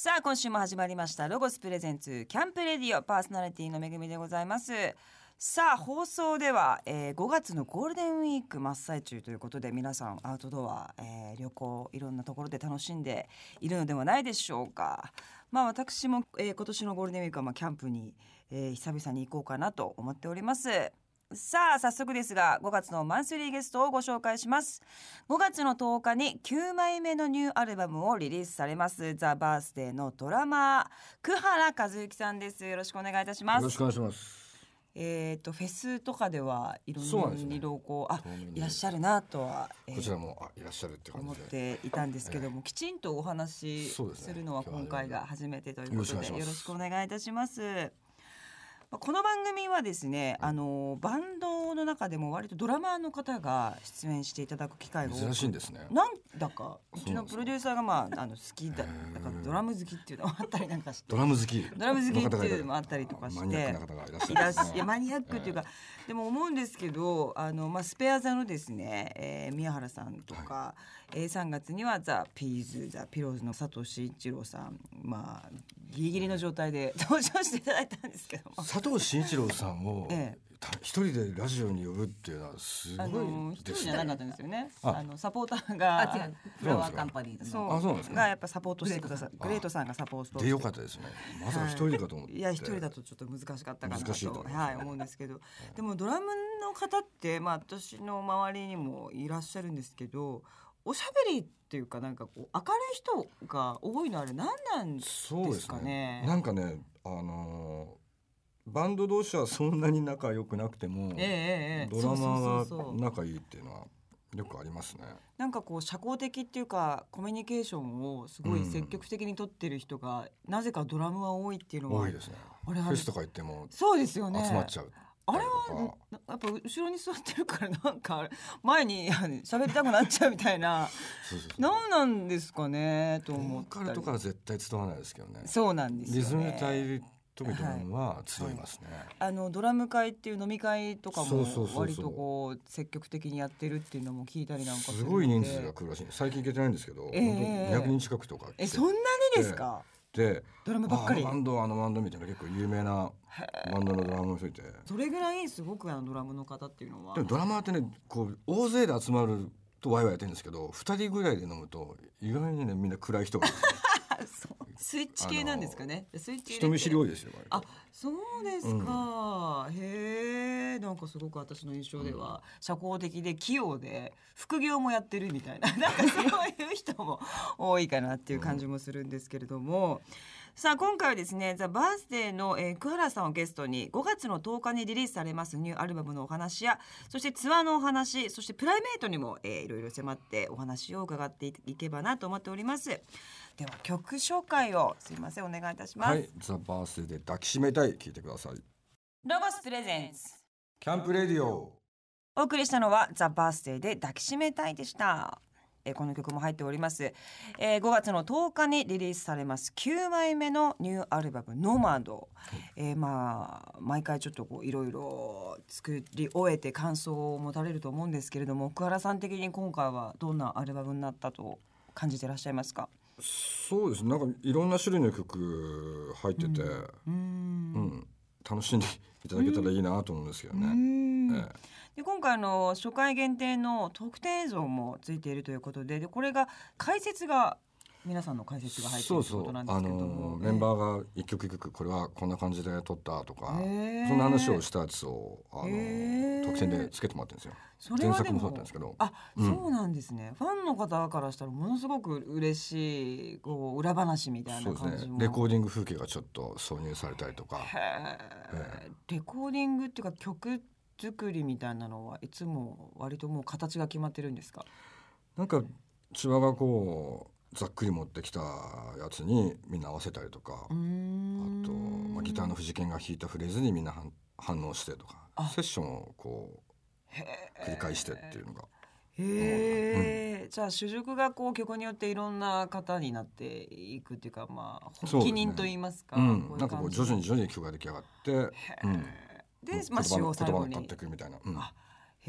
さあ今週も始まりましたロゴスプレゼンツキャンプレディオパーソナリティのめぐみでございます。さあ放送では、えー、5月のゴールデンウィーク真っ最中ということで皆さんアウトドア、えー、旅行いろんなところで楽しんでいるのではないでしょうか。まあ私も、えー、今年のゴールデンウィークはまあキャンプに、えー、久々に行こうかなと思っております。さあ早速ですが5月のマンスリーゲストをご紹介します。5月の10日に9枚目のニューアルバムをリリースされます。ザ・バースデーのドラマー久原和之さんです。よろしくお願いいたします。よろしくお願いします。えっ、ー、とフェスとかではいろんな色をこう、ね、あいらっしゃるなとは、えー、こちらもあいらっしゃるって思っていたんですけども、えー、きちんとお話しするのは今回が初めてということで、よろしくお願いいたします。この番組はですね、あのバンドの中でも割とドラマーの方が出演していただく機会が珍しいんですね。なんだかうちのプロデューサーがまああの好きだ、だからドラム好きっていうのもあったりなんかして、ドラム好き、ドラム好きっていうのもあったりとかして、マニアックな方がいらっしゃる、ね、いやマニアックっていうか、でも思うんですけど、あのまあスペア座のですね、えー、宮原さんとか、はい、えー、3月にはザピーズザピローズの佐藤慎一郎さん、まあギリギリの状態で登場していただいたんですけども佐藤慎一郎さんを、ええ、一人でラジオに呼ぶっていうのはすごい一人じゃなかったんですよね。あ。のサポーターがあ違う。フラワーカンパニーそうあそうなんです、ね、がやっぱサポートしてくださグレートさん。がサポートでよかったですね。まさか一人かと思って、い、や一人だとちょっと難しかったかなとはい思うんですけど。でもドラムの方ってまあ私の周りにもいらっしゃるんですけどおしゃべりっていうかなんかこう明るい人が多いのあれ何なんですかね？そうですね。なんかねあのー、バンド同士はそんなに仲良くなくても、えー、ドラマが仲いいっていうのはよくありますね。なんかこう社交的っていうかコミュニケーションをすごい積極的に取ってる人が、うん、なぜかドラムは多いっていうのは多いですね。フェスとか行ってもそうですよね。集まっちゃう。あれはやっぱ後ろに座ってるからなんか前に喋りたくなっちゃうみたいな。何なんですかねと思ってボーカルとかは絶対伝わらないですけどね。そうなんですよ、ね、リズム隊特にドラムは強いますね、はい、あのドラム会っていう飲み会とかも割とこう積極的にやってるっていうのも聞いたりなんかすごい人数が来るらしい。最近行けてないんですけど、えー、200人近くとかえそんなにですか、でドラムばっかり？バンドあのバンドみたいな結構有名なバンドのドラムの人いて。それぐらいすごくあのドラムの方っていうのは。でもドラマーってねこう大勢で集まるとワイワイやってるんですけど2人ぐらいで飲むと意外にねみんな暗い人が スイッチ系なんですかね。スイッチ人見知り多いですよ。あ、そうですか。うん、へえ、なんかすごく私の印象では、うん、社交的で器用で副業もやってるみたいな、なんかそういう人も 多いかなっていう感じもするんですけれども。うんさあ今回はですねザ・バースデーの、えー、桑原さんをゲストに5月の10日にリリースされますニューアルバムのお話やそしてツアーのお話そしてプライベートにも、えー、いろいろ迫ってお話を伺っていけばなと思っておりますでは曲紹介をすいませんお願いいたします。はいザ・バースで抱きしめたい。聞いてください。ロゴスプレゼンツ。キャンプレディオ。お送りしたのはザ・バースデーで抱きしめたいでした。えー、この曲も入っております、えー、5月の10日にリリースされます。9枚目のニューアルバム「ノマド」えー、まあ毎回ちょっとこういろいろ作り終えて感想を持たれると思うんですけれども福原さん的に今回はどんなアルバムになったと感じていらっしゃいますか？そうですなんかいろんな種類の曲入ってて、うん、うん、楽しんでいただけたらいいなと思うんですけどね。ええ。で今回の初回限定の特典映像もついているということででこれが解説が皆さんの解説が入っているということなんですけども。メンバーが一曲一曲これはこんな感じで撮ったとか、そんな話をしたやつをあの特典でつけてもらってるんですよ。それは前作もそうだったんですけど。あ、うん、そうなんですね。ファンの方からしたらものすごく嬉しいこう裏話みたいな感じも、ね、レコーディング風景がちょっと挿入されたりとか、え。ー、レコーディングっていうか曲作りみたいなのはいつも割ともう形が決まってるんですか？なんか千葉がこうざっくり持ってきたやつにみんな合わせたりとか。あと、まあ、ギターの藤健が弾いたフレーズにみんな反応してとか。セッションをこう繰り返してっていうのが。へえ、うん、じゃあ主軸がこう曲によっていろんな方になっていくっていうかまあ発起人と言いますか、ねうん、なんかこう徐々に徐々に曲が出来上がって、うん、で、まあ、使用最後に。っていくみたいな。うん、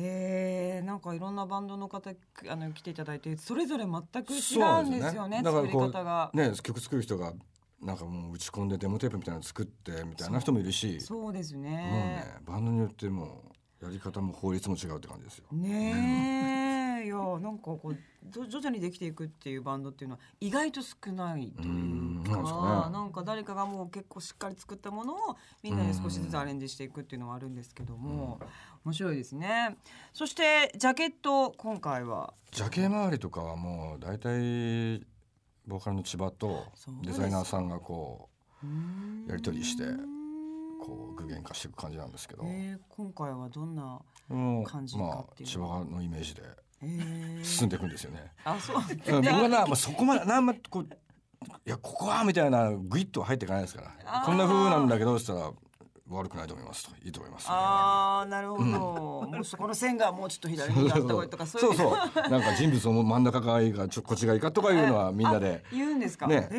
へえ、なんかいろんなバンドの方あの来ていただいてそれぞれ全く違うんですよね。ね。だからこうね曲作る人がなんかもう打ち込んでデモテープみたいなの作ってみたいな人もいるし。そうですね。もうねバンドによってもうやり方も法律も違うって感じですよ。ねえ、なんかこう徐徐々にできていくっていうバンドっていうのは意外と少ないといううんかなんですかね。なんか誰かがもう結構しっかり作ったものをみんなで少しずつアレンジしていくっていうのはあるんですけども、面白いですね。そしてジャケット今回は。ジャケ周りとかはもう大体ボーカルの千葉とデザイナーさんがこやり取りしてううこう具現化していく感じなんですけど、えー今回はどんな、も感じうまあかっていう千葉のイメージで。えー進んでいくんですよね。あそううん僕はな、まあ、そこまでなんまこういやここはみたいなグイッとは入っていかないですから。こんな風なんだけどそしたら悪くないと思いますと。いいと思います、ああなるほど、もうそこの線がもうちょっと左にあった方がいいとかそういうそうそう。なんか人物を真ん中がいいかちょこっちがいいかとかいうのはみんなで言うんですか？ね。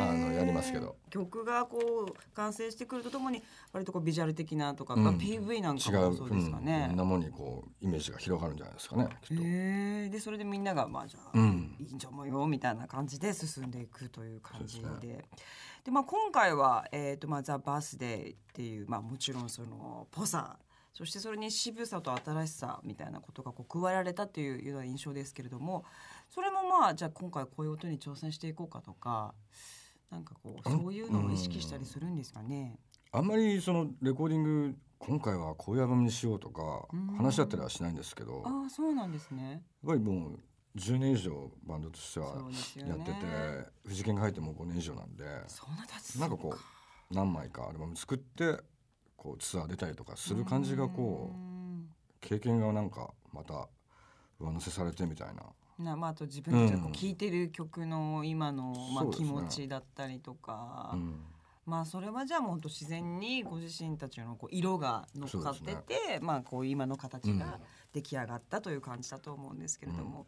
あのやりますけど。曲がこう完成してくるとともに割とこうビジュアル的なとか、うん。まあ PV なんか違うもそうですかうん、ねいろん。なものにこうイメージが広がるんじゃないですかね。きっでそれでみんながまあじゃあ、うん。いいんじゃもよみたいな感じで進んでいくという感じででまあ今回はえっ、とまあザバースデーっていうまあもちろんそのぽさそしてそれに渋さと新しさみたいなことがこう加えられたっていうような印象ですけれども。それもまあじゃあ今回こういう音に挑戦していこうかとかなんかこううんそういうのを意識したりするんですかね。あんまりそのレコーディング今回はこういうアルバムにしようとかうん。話し合ったりはしないんですけど。やっああそうなんですね。ぱりもう10年以上バンドとしてはやってて藤健が入ってもう5年以上なんでなんかこう何枚かアルバム作ってこうツアー出たりとかする感じがこううん。経験がなんかまた上乗せされてみたいな。なまあ、あと自分たちが聴いてる曲の今の、まあ、気持ちだったりとか、うん。まあそれはじゃあもうほんと自然にご自身たちのこう色が乗っかってて、まあこう今の形うん。が出来上がったという感じだと思うんですけれども、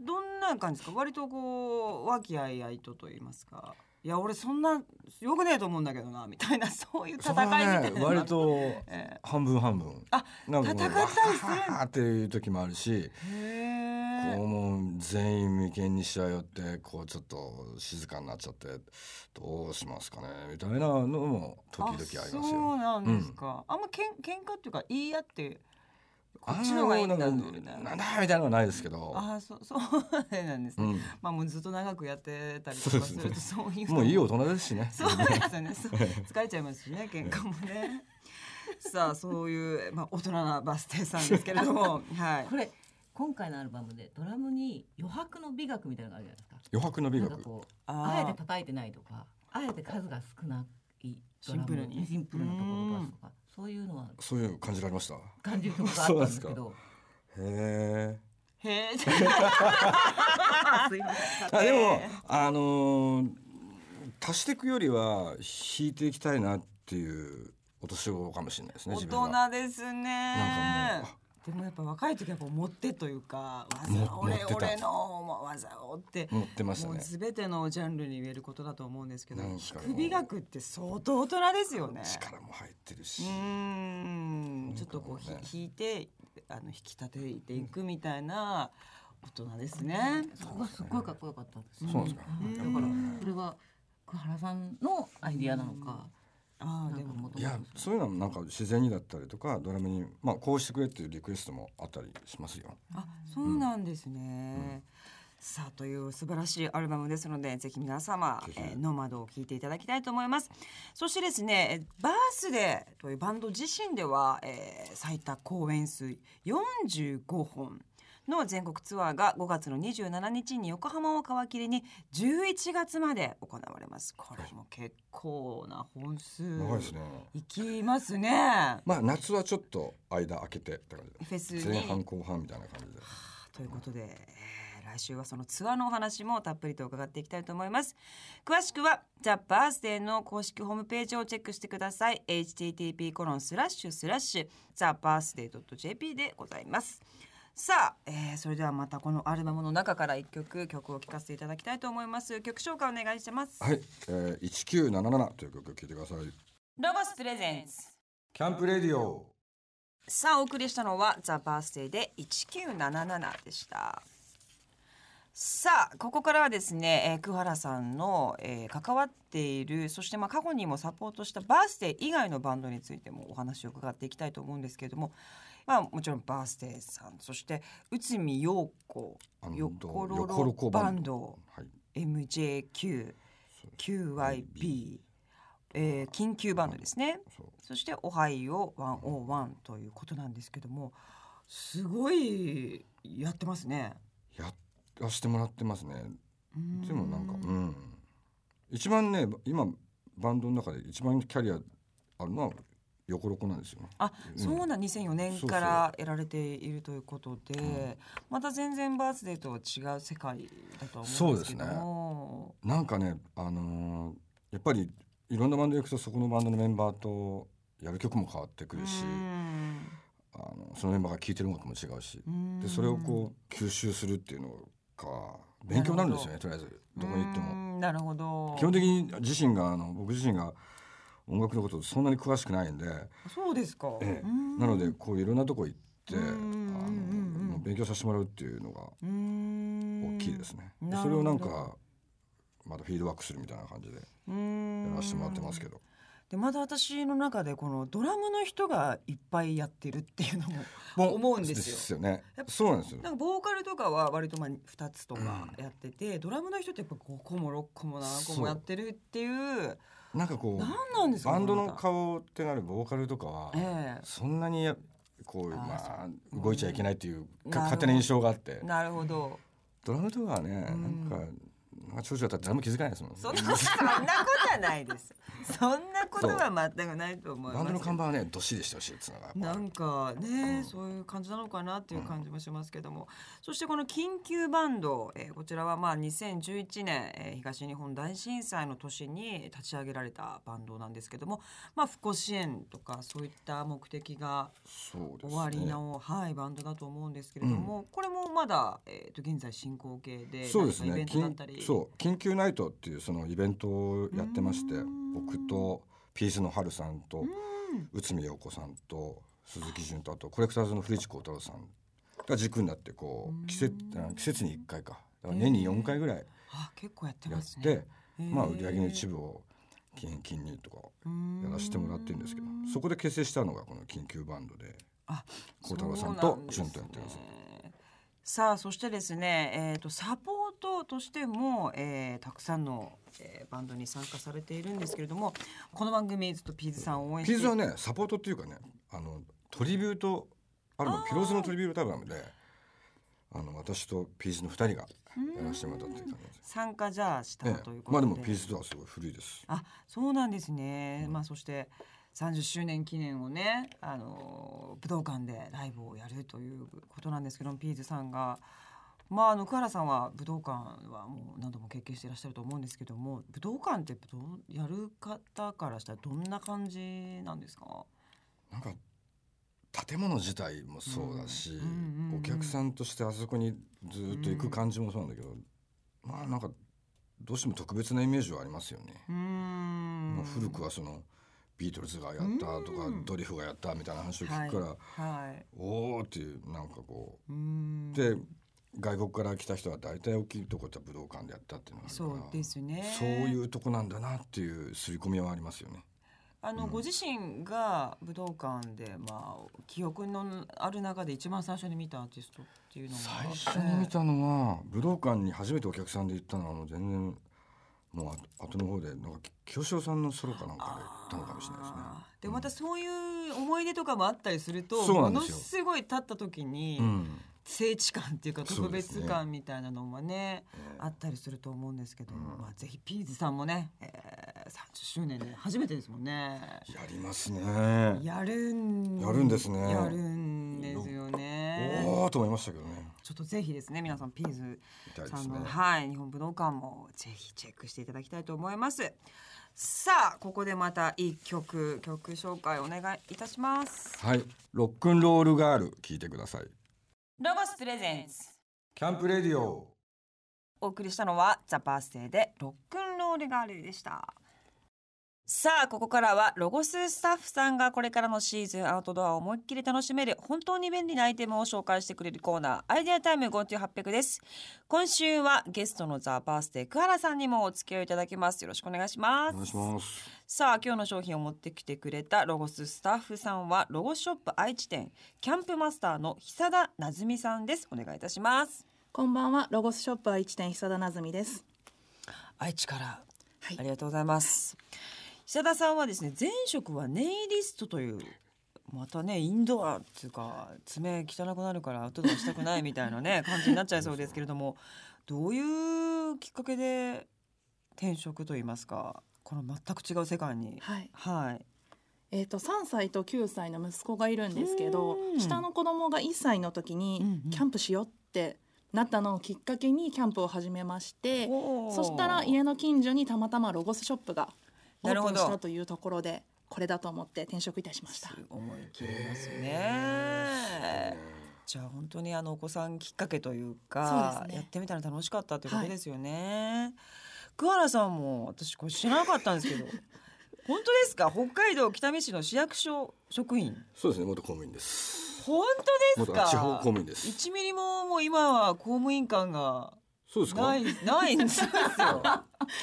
どんな感じですか？割とこう和気あいあいとと言いますか。いや俺そんなよくねえと思うんだけどなみたいな そういう戦いみたいな。のが割と え半分半分。あなんかもう戦ったりするっていう時もあるしこうもう全員眉間にしわ寄ってこうちょっと静かになっちゃってどうしますかねみたいなのも時々ありますよ。そうなんですか、あんまけん喧嘩っていうか言い合ってこっちの方がいいんだみたいな。なんだみたいなのはないですけど、ああそうそうなんですね、うん、まあもうずっと長くやってたりとかするとそういうの。もういい大人ですしね。そうですよねそう疲れちゃいますしね喧嘩もね。さあそういう、まあ、大人なバス停さんですけれども。はい。これ今回のアルバムでドラムに余白の美学みたいなのがあるじゃないですか。余白の美学。なんか。こうあえて叩いてないとか、あえて数が少ないシンプルに。シンプルなところを出すとか、そういうのはそういうの感じられました？へ感じるところがあったんですけど、え。へえ すいません。あでもあのー足していくよりは引いていきたいなっていうお年頃かもしれないですね。大。人ですねなんかもうあでもやっぱ若い時はこう持ってというかも技俺俺の技をって持ってましたもうね。全てのジャンルに言えることだと思うんですけどなんか弾く美学って相当大人ですよね。力も入ってるうし。ーんちょっとこうひなんかもうね弾いてあの引き立てていくみたいな大人ですね。そこがすっごいかっこよかったんですよ。そうですかはいだからそれは桑原さんのアイディアなのか、ああでも。いやそういうのはなんか自然にだったりとかドラムにまあこうしてくれっていうリクエストもあったりしますよ。あそうなんですね。さあという素晴らしいアルバムですのでぜひ皆様えー、ノマドを聴いていただきたいと思います。そしてですねえーバースデーというバンド自身では、えー最多公演数45本の全国ツアーが5月の27日に横浜を皮切りに11月まで行われますこれも結構な本数長いですね。いきますねまあ夏はちょっと間空けてって感。フェスに前半後半みたいな感じで。ということで、えー来週はそのツアーのお話もたっぷりと伺っていきたいと思います詳しくはザ・バースデーの公式ホームページをチェックしてください http コロンスラッシュスラッシュザ・バースデー .jp でございますさあ、えーそれではまたこのアルバムの中から一曲曲を聴かせていただきたいと思います曲紹介お願いします、はい、えー、1977という曲を聴いてください。ロゴスプレゼンツキャンプレディオ。さあお送りしたのはザ・バースデーで1977でしたさあここからはですね、えー、桑原さんの、えー、関わっているそしてまあ過去にもサポートしたバースデー以外のバンドについてもお話を伺っていきたいと思うんですけれども、まあ、もちろんバースデーさんそして内海陽子よころろバンド、はい、MJQ QYB えー、緊急バンドですね。そして「オハイオ101」ということなんですけどもすごいやってますね。やらしてもらってますね。でもなんかうん。一番ね今バンドの中で一番キャリアあるのは横ロコなんですよ。あ、うん、そうな2004年からやられているということで、うん、また全然バースデーとは違う世界だと思うんですけども。ね、なんかね、あのー、やっぱりいろんなバンド行くとそこのバンドのメンバーとやる曲も変わってくるし。あのそのメンバーが聴いてる音も違うしでそれをこう吸収するっていうのが勉強になるんですよねとりあえずどこに行っても。なるほど基本的に自身があの僕自身が音楽のことそんなに詳しくないんでそうですか、ええ、なのでこういろんなとこ行ってあの勉強させてもらうっていうのが大きいですね。それをなんかまだフィードバックするみたいな感じでやらせてもらってますけど。でまだ私の中でこのドラムの人がいっぱいやってるっていうのも 思うんですよ。ですよね。そうなんですよ。なんかボーカルとかは割とまあ2つとかやってて、うん、ドラムの人ってやっぱ5個も6個も7個もやってるっていうなんかこう何なんですかバンドの顔ってなるボーカルとかは、えー、そんなにこうまあ動いちゃいけないっていう勝手な印象があって。なるほど。ドラムとかはね、うん、なんかまあ、長女だったら誰も気づかないですもん。そんなことはないです。そんなことは全くないと思います。バンドの看板はね、どっしりしてほしいっつうのが。なんかね、うん、そういう感じなのかなっていう感じもしますけども。うん、そしてこの緊急バンド、えー、こちらはまあ2011年、えー、東日本大震災の年に立ち上げられたバンドなんですけども、まあ復興支援とかそういった目的が終わりの、ね、はいバンドだと思うんですけれども、うん、これもまだえっ、ー、と現在進行形で、そうですね。イベントだったり。そう緊急ナイトっていうそのイベントをやってまして僕とピースの春さんと内海陽子さんと鈴木純とあとコレクターズの古市幸太郎さんが軸になってこう季節季節に1回か。年に4回ぐらい結構やってまあ売り上げの一部を金金にとかやらせてもらってるんですけどそこで結成したのがこの緊急バンドで幸太郎さんと純とやってます。さあそしてですね、えーと、サポートとしても、えー、たくさんの、えー、バンドに参加されているんですけれどもこの番組ずっとピーズさんを応援して。ピーズはねサポートっていうかねあのトリビュートあるのピローズのトリビュートアルバムであの私とピーズの二人がやらせてもらったっていう感じです。参加じゃあしたということで、まあでもピーズとはすごい古いです。あそうなんですね、うん、まあそして30周年記念をねあの武道館でライブをやるということなんですけどピーズさんが。まあ、あの桑原さんは武道館はもう何度も経験していらっしゃると思うんですけども武道館ってどやる方からしたらどんな感じなんですか？なんか建物自体もそうだし、お客さんとしてあそこにずっと行く感じもそうなんだけど、まあなんかどうしても特別なイメージはありますよね。まあ、古くはそのビートルズがやったとか、ドリフがやったみたいな話を聞くから、はい、おおっていうなんかこうで外国から来た人は大体大きいとこって武道館でやったっていうのがそうですね。そういうとこなんだなっていう刷り込みはありますよね。あの、うん、ご自身が武道館で、まあ、記憶のある中で一番最初に見たアーティストっていうのは最初に見たのは武道館に初めてお客さんで行ったのはもう全然もう後の方でなんか清志郎さんのソロかなんかで行ったのかもしれないですね。でまたそういう思い出とかもあったりすると、うん、ものすごい立った時に、うん。聖地感っていうか特別感みたいなのもね、ね、あったりすると思うんですけど、うん、まあ、ぜひピーズさんもね、えー、30周年で初めてですもんね。やりますね。やるんやるんですね。やるんですよね。おおと思いましたけどね。ちょっとぜひですね皆さんピーズさんの、ね、はい日本武道館もぜひチェックしていただきたいと思います。さあここでまた一曲曲紹介お願いいたします。はいロックンロールガール聞いてください。ロゴスプレゼンツ。キャンプレディオ。お送りしたのはザ・バースデーでロックンロールガールでしたさあここからはロゴススタッフさんがこれからのシーズンアウトドアを思いっきり楽しめる本当に便利なアイテムを紹介してくれるコーナーアイデアタイム GoTo800 です。今週はゲストのザ・バースデー桑原さんにもお付き合いいただきます。よろしくお願いします。お願いしますさあ今日の商品を持ってきてくれたロゴススタッフさんはロゴショップ愛知店キャンプマスターの久田なずみさんです。お願いいたします。こんばんは、ロゴスショップ愛知店久田なずみです。愛知から、はい。ありがとうございます久田さんはですね前職はネイリストというまたねインドアっていうか爪汚くなるからアウトドアしたくないみたいなね感じになっちゃいそうですけれどもどういうきっかけで転職といいますか？この全く違う世界に。はい。はい。えっ、と3歳と9歳の息子がいるんですけどうん、下の子供が1歳の時うんにうん。キャンプしようってなったのをきっかけにキャンプを始めまして、そしたら家の近所にたまたまロゴスショップがオーなるほど。プンしたというところで、これだと思って転職いたしました。思い。切りますね。じゃあ本当にあのお子さんきっかけというかね。やってみたら楽しかったということですよね。桑原さんも私これ知らなかったんですけど 本当ですか？北海道北見市の市役所職員。そうですね。元公務員です。本当ですか？元地方公務員です。1ミリももう今は公務員感がそうですか？ないないんですよ。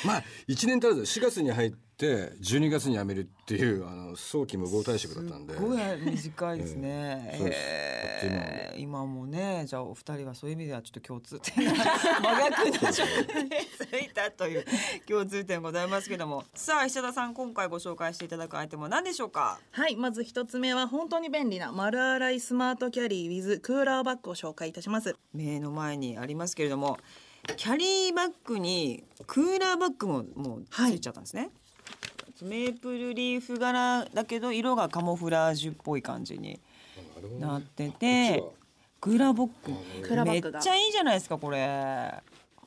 まあ1年足らず4月に入って12月に辞めるっていうあの早期無謀退職だったんですごい短いですね。ええそうですへえ今もね、じゃあお二人はそういう意味ではちょっと共通点が真逆な職についたという共通点ございますけども、さあ石田さん今回ご紹介していただくアイテムは何でしょうか？はい、まず一つ目は本当に便利な丸洗いスマートキャリー with クーラーバッグを紹介いたします。目の前にありますけれども、キャリーバッグにクーラーバッグももうついちゃったんですね。メープルリーフ柄だけど色がカモフラージュっぽい感じになっててク。ーラーボッグク。めっちゃいいじゃないですかこれ。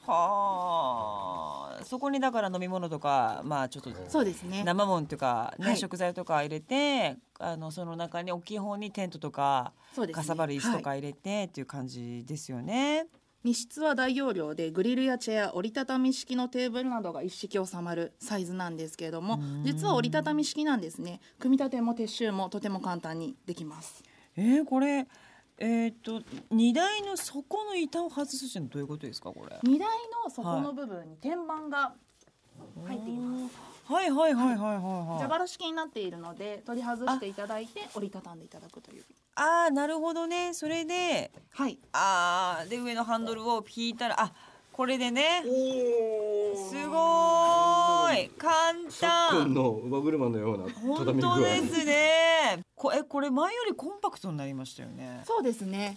はあ。そこにだから飲み物とかまあちょっとそうですね。生もんとかね、はい。食材とか入れてあのその中に大きい方にテントとかね。かさばる椅子とか入れてっていう感じですよね。荷室は大容量でグリルやチェア折りたたみ式のテーブルなどが一式収まるサイズなんですけれども実は折りたたみ式なんですね。組み立ても撤収もとても簡単にできます。えー、これえっ、と荷台の底の板を外すってのはどういうことですかこれ？荷台の底の部分に天板が入っています、はいはいはいはいはいはい。蛇腹式になっているので取り外していただいて折りたたんでいただくという。ああなるほどね。それではい。ああで上のハンドルを引いたらあこれでね。すごーい。簡昨単今の馬車のような本畳み具合。当ですね。こえこれ前よりコンパクトになりましたよね。そうですね。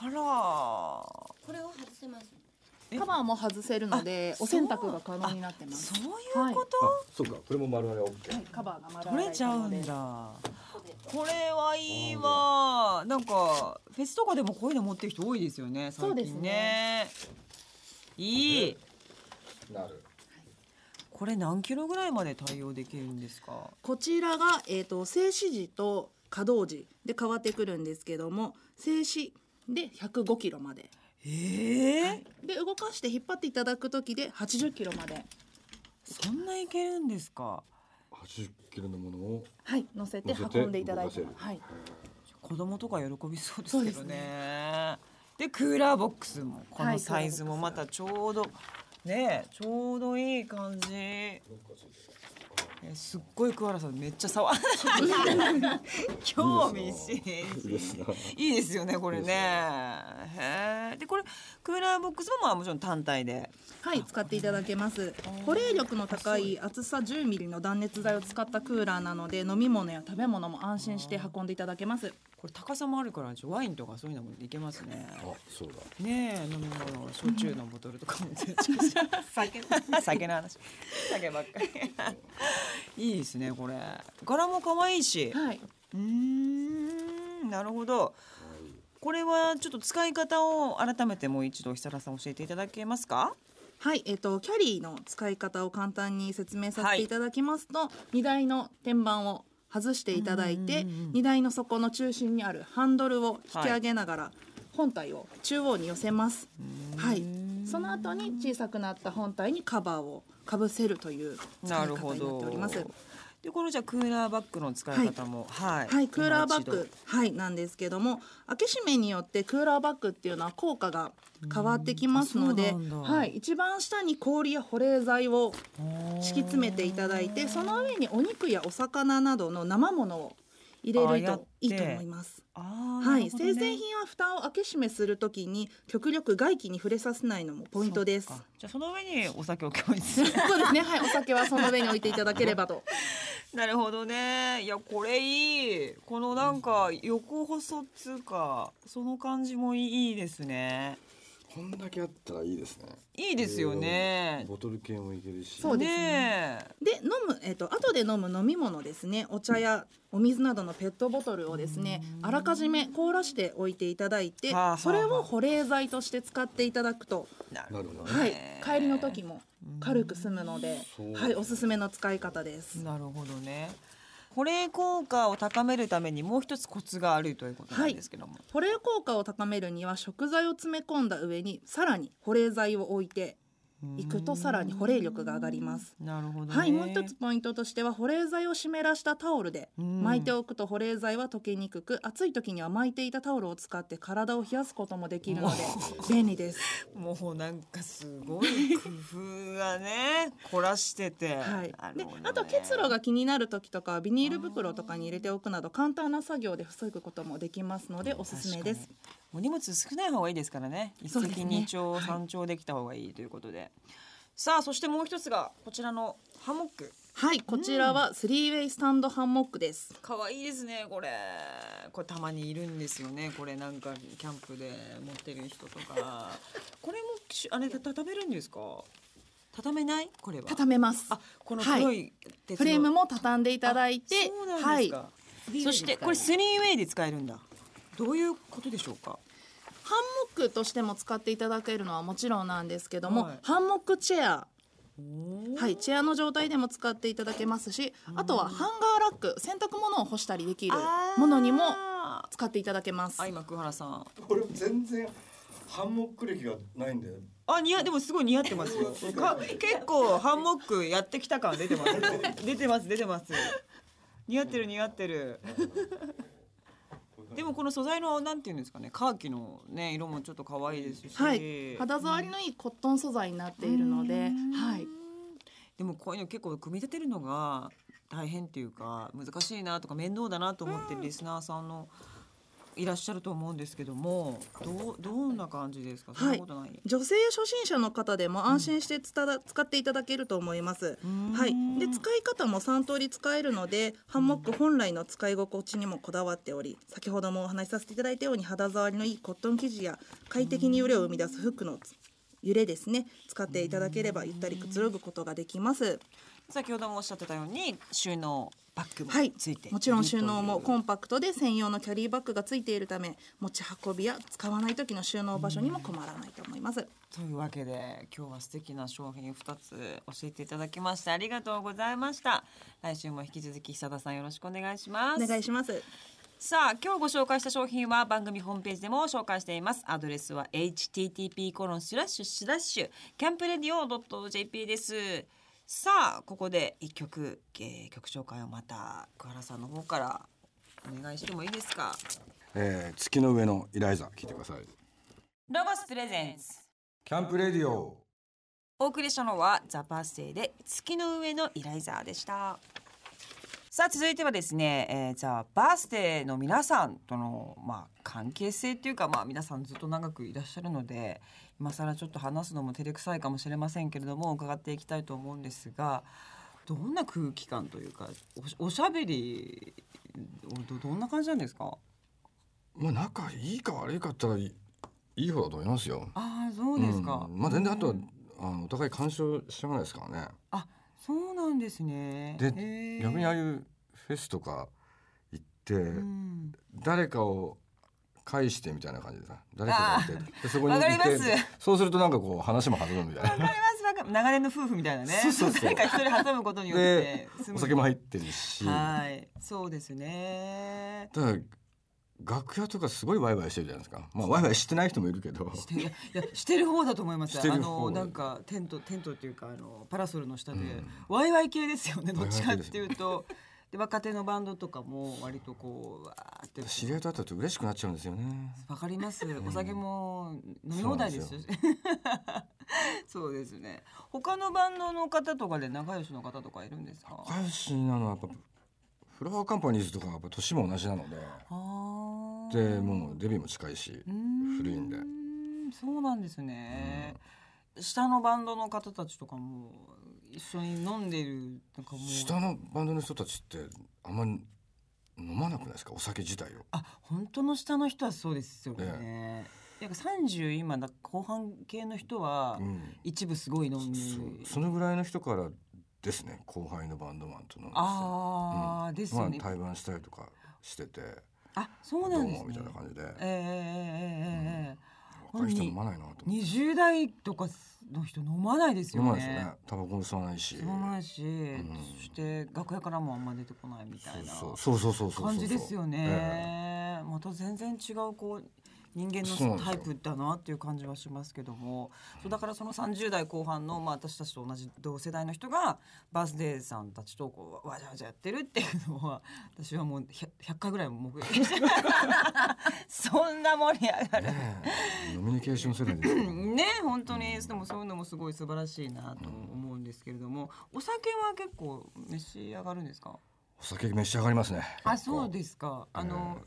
あらー。これを外せますえカバーも外せるのであお洗濯が可能になってます。そう。いうこと、あそうか。これも丸々 OK はい、カバーが丸取れちゃうんで。だこれはいいわ。なんかフェスとかでもこういうの持ってる人多いですよね最そうです近ね。いい。なる。これ何キロぐらいまで対応できるんですか？こちらが、えー、と静止時と可動時で変わってくるんですけども静止で105キロまで、ええはい。で動かして引っ張っていただく時で80キロまで、そんないけるんですか？80キロのものを？はい、乗せて運んでいただいてはい、子供とか喜びそうですけどそうですねでクーラーボックスもこのはいサイズもまたちょうどねちょうどいい感じえすっごい桑原さんめっちゃ触興味津いいです々。ないいですよねこれね。へえでこれクーラーボックスもまあもちろん単体で。はい、使っていただけます。保冷力の高い厚さ10ミリの断熱材を使ったクーラーなので飲み物や食べ物も安心して運んでいただけますこれ高さもあるからワインとかそういうのもいけますね。あそうだ。ねえ飲み物焼酎のボトルとかも全然酒酒の話。酒ばっかり。いいですねこれ。柄も可愛いし。はい、うーんなるほど。これはちょっと使い方を改めてもう一度久田さん教えていただけますか？はい、えっ、とキャリーの使い方を簡単に説明させていただきますと、荷台の天板を外していただいて、荷台の底の中心にあるハンドルを引き上げながら、本体を中央に寄せます。はい、その後に小さくなった本体にカバーをかぶせるという使ない方になっております。ど。でこのじゃあクーラーバッグの使い方もはい、はい、クーラーバッグ、はい、なんですけども開け閉めによってクーラーバッグっていうのは効果が変わってきますのではい、一番下に氷や保冷剤を度敷き詰めていただいてその上にお肉やお魚などの生ものを入れるといいと思います。はい、ね。生鮮品は蓋を開け閉めするときに極力外気に触れさせないのもポイントです。じゃあその上にお酒を共有する。そうですね、はい、お酒はその上に置いていただければと。なるほどね。いやこれいい。このなんか横細っつうかその感じもいいですねこんだけあったらいいですね。いいですよね。ボトル系もいけるし。そうですね。ねで飲む、えっと後で飲む飲み物ですね。お茶やお水などのペットボトルをですねあらかじめ凍らしておいていただいてそれを保冷剤として使っていただくと、ななるほどね。はい、帰りの時も軽く済むのではい、おすすめの使い方です。なるほどね保冷効果を高めるためにもう一つコツがあるということなんですけども、保冷効果を高めるには食材を詰め込んだ上にさらに保冷剤を置いていくとさらに保冷力が上がります。なるほどね。はい、もう一つポイントとしては保冷剤を湿らしたタオルでうん。巻いておくと保冷剤は溶けにくく暑い時には巻いていたタオルを使って体を冷やすこともできるので便利です。もうなんかすごい工夫がね 凝らしてて、はい。であと結露が気になる時とかはビニール袋とかに入れておくなど簡単な作業で防ぐこともできますのでおすすめです。確。かに。もう荷物少ない方がいいですからね。一石二鳥三鳥できた方がいいということで、さあそしてもう一つがこちらのハンモック。はい、こちらはスリーウェイスタンドハンモックです。可愛いですねこれ。これたまにいるんですよね。これなんかキャンプで持ってる人とか。これもしあれた畳めるんですか？畳めない？これは。畳めます。あこのはい。黒い鉄の。フレームも畳んでいただいて、そうなんはい。です。か、そしてこれスリーウェイで使えるんだ。どういうことでしょうか？ックとしても使っていただけるのはもちろんなんですけども、はい。ハンモックチェア、ははい、チェアの状態でも使っていただけますし、あとはハンガーラック、洗濯物を干したりできるものにもあ使っていただけます。ーあ。今桑原さん。これ全然ハンモック歴がないんで。あ似合でもすごい似合ってますよ。か結構ハンモックやってきた感出てます。出てます出てます。似合ってる似合ってる でもこの素材のなんていうんですかねカーキのね色もちょっと可愛いですし、はい、肌触りのいいコットン素材になっているので、うん。はい、でもこういうの結構組み立てるのが大変っていうか難しいなとか面倒だなと思ってるリスナーさんのいらっしゃると思うんですけどもどうどんな感じですか？そんなことない、女性初心者の方でも安心してつただ使っていただけると思います。ん。はい、で使い方も3通り使えるのでハンモック本来の使い心地にもこだわっており先ほどもお話しさせていただいたように肌触りのいいコットン生地や快適に揺れを生み出す服のつ揺れですね。使っていただければゆったりくつろぐことができます。先ほどもおっしゃってたように収納バッグも。はい。ついているもちろん収納もコンパクトで専用のキャリーバッグがついているため持ち運びや使わない時の収納場所にも困らないと思います。というわけで今日は素敵な商品2つ教えていただきましてありがとうございました。来週も引き続き久田さんよろしくお願いします。お願いします。さあ今日ご紹介した商品は番組ホームページでも紹介しています。アドレスは http コロンスラッシュスラッシュキャンプレディオ .jp ですさあここで一曲、えー曲紹介をまた桑原さんの方からお願いしてもいいですか？えー月の上のイライザ聞いてください。ロゴス presents。キャンプレディオ。お送りしたのはザ・バースデーで月の上のイライザーでしたさあ続いてはですね、えー、ザ・バースデーの皆さんとの、まあ、関係性っていうか、まあ、皆さんずっと長くいらっしゃるので今更ちょっと話すのも照れくさいかもしれませんけれども伺っていきたいと思うんですがどんな空気感というかおしおしゃべりどどんな感じなんですか？まあ仲いいか悪いかったらいいいい方だと思いますよ。ああそうですか、うん。まあ全然あとはあのお互い干渉しないですからね。あそうなんですね。で逆にああいうフェスとか行って、うん。誰かを返してみたいな感じでさ誰かがいてでそこにいてそうするとなんかこう話も弾むみたいな。わかります。わかる長年の夫婦みたいなね。そうそうそう。誰か一人挟むことによってお酒も入ってるし。はい。そうですね。ら楽屋とかすごいワイワイしてるじゃないですか。まあワイワイしてない人もいるけど。いやいやしてる方だと思います。あ方。のなんかテントテントっていうかあのパラソルの下で、うん。ワイワイ系ですよねどっちかっていうと。で若手のバンドとかも割とこうわーって。知り合いと会ったと嬉しくなっちゃうんですよね。わかります。お酒も飲み放題ですよ。そうですね。他のバンドの方とかで仲良しの方とかいるんですか？仲良しなのはやっぱフラワーカンパニーズとかはやっぱ年も同じなのででもうデビューも近いし古いんで。そうなんですね、下のバンドの方たちとかも一緒に飲んでるなんかも。う下のバンドの人たちってあんまり飲まなくないですか？お酒自体を。あ本当の下の人はそうですよね。なんか30今だ後半系の人はうん。一部すごい飲み、そそのぐらいの人からですね。後輩のバンドマンとのああ、うん、ですね、まあ、対バンしたりとかしてて。あそうなんです、ね、みたいな感じで。ええええええ若い人飲まないなと思20代とかの人飲まないですよね。飲まないですよね。タバコも吸わないし。吸わないし、うん、そして楽屋からもあんま出てこないみたいなそうそうそうそう感じですよね、また全然違うこう人間のタイプだなっていう感じはしますけども。そうだからその30代後半の、まあ、私たちと同じ同世代の人がバースデーさんたちとこうわじゃわじゃやってるっていうのは 私はもう 100, 100回ぐらい目撃して そんな盛り上がる。えねえ。ノミニケーション世代ですよね。本当に。でもそういうのもすごい素晴らしいなと思うんですけれども、お酒は結構召し上がるんですか？お酒召し上がりますね。あそうですか。あの、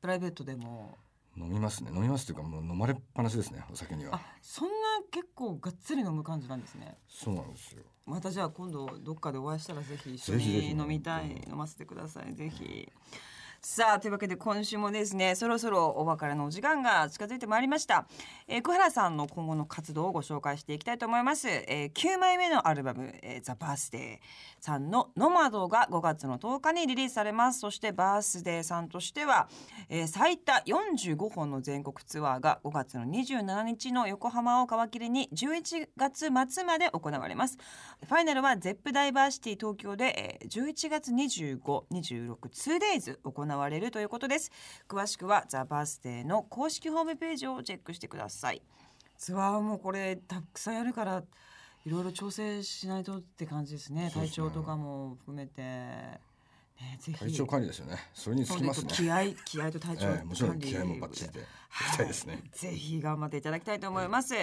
プライベートでも飲みますね。飲みますっていうかもう飲まれっぱなしですねお酒には。あそんな結構がっつり飲む感じなんですね。そうなんですよ。またじゃあ今度どっかでお会いしたらぜひ一緒に飲みたい。飲ませてください。ぜひさあというわけで今週もですねそろそろお別れのお時間が近づいてまいりました、えー、小原さんの今後の活動をご紹介していきたいと思います、えー、9枚目のアルバム「えー、ザ・バースデーさんの「ノマド」が5月の10日にリリースされます。そしてバースデーさんとしては、えー、最多45本の全国ツアーが5月の27日の横浜を皮切りに11月末まで行われます。ファイナルはゼップダイバーシティ東京で、えー、11月 2526-2days 行われるということです。詳しくはザ・バースデーの公式ホームページをチェックしてください。ツアーもこれたくさんやるからいろいろ調整しないとって感じですね。ね。体調とかも含めて、ね、体調管理ですよね。それにつきますね。気合 気合と体調ええもちろん管理。気合もバッチリでい。きたいですね。ぜひ頑張っていただきたいと思います、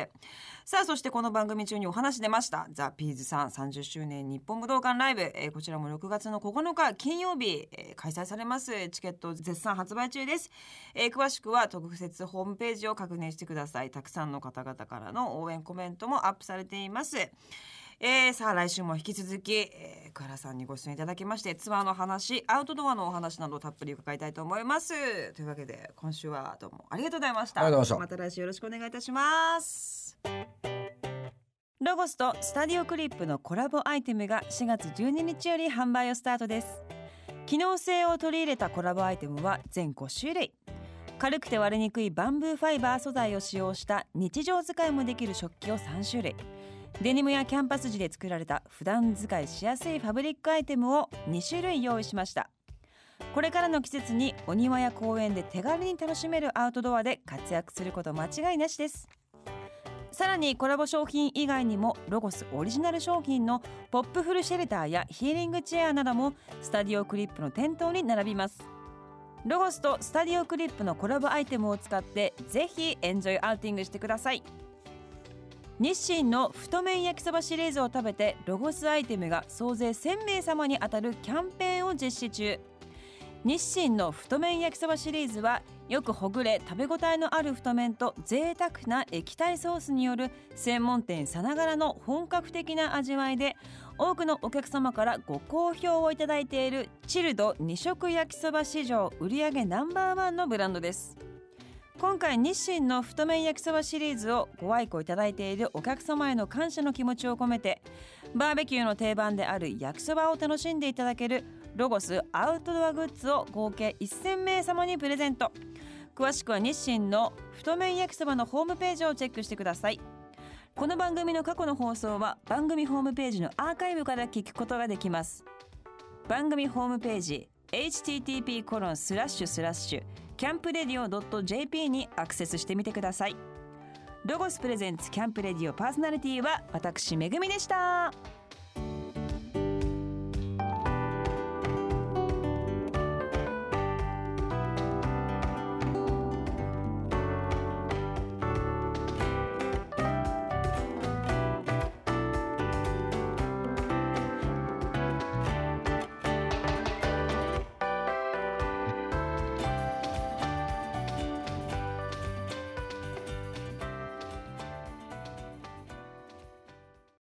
さあそしてこの番組中にお話出ました。ザ・ピーズさん30周年日本武道館ライブ、えーこちらも6月の9日金曜日、えー開催されます。チケット絶賛発売中です、えー詳しくは特設ホームページを確認してください。たくさんの方々からの応援コメントもアップされていますえーさあ来週も引き続き、えー、桑原さんにご出演いただきましてツアーの話アウトドアのお話などたっぷり伺いたいと思います。というわけで今週はどうもありがとうございました。ありがとうございままた来週よろしくお願いいたします。ロゴスとスタディオクリップのコラボアイテムが4月12日より販売をスタートです。機能性を取り入れたコラボアイテムは全5種類。軽くて割れにくいバンブーファイバー素材を使用した日常使いもできる食器を3種類デニムやキャンパス地で作られた普段使いしやすいファブリックアイテムを2種類用意しました。これからの季節にお庭や公園で手軽に楽しめるアウトドアで活躍すること間違いなしです。さらにコラボ商品以外にもロゴスオリジナル商品のポップフルシェルターやヒーリングチェアなどもスタディオクリップの店頭に並びます。ロゴスとスタディオクリップのコラボアイテムを使ってぜひエンジョイアウティングしてください。日清の太麺焼きそばシリーズを食べてロゴスアイテムが総勢1000名様に当たるキャンペーンを実施中。日清の太麺焼きそばシリーズはよくほぐれ食べ応えのある太麺と贅沢な液体ソースによる専門店さながらの本格的な味わいで多くのお客様からご好評をいただいているチルド二色焼きそば市場売上ナンバーワンのブランドです。今回日清の太麺焼きそばシリーズをご愛顧いただいているお客様への感謝の気持ちを込めてバーベキューの定番である焼きそばを楽しんでいただけるロゴスアウトドアグッズを合計1000名様にプレゼント。詳しくは日清の太麺焼きそばのホームページをチェックしてください。この番組の過去の放送は番組ホームページのアーカイブから聞くことができます。番組ホームページ http コロンスラッシュスラッシュキャンプレディオ .jp にアクセスしてみてください。ロゴスプレゼンツキャンプレディオパーソナリティは私めぐみでした。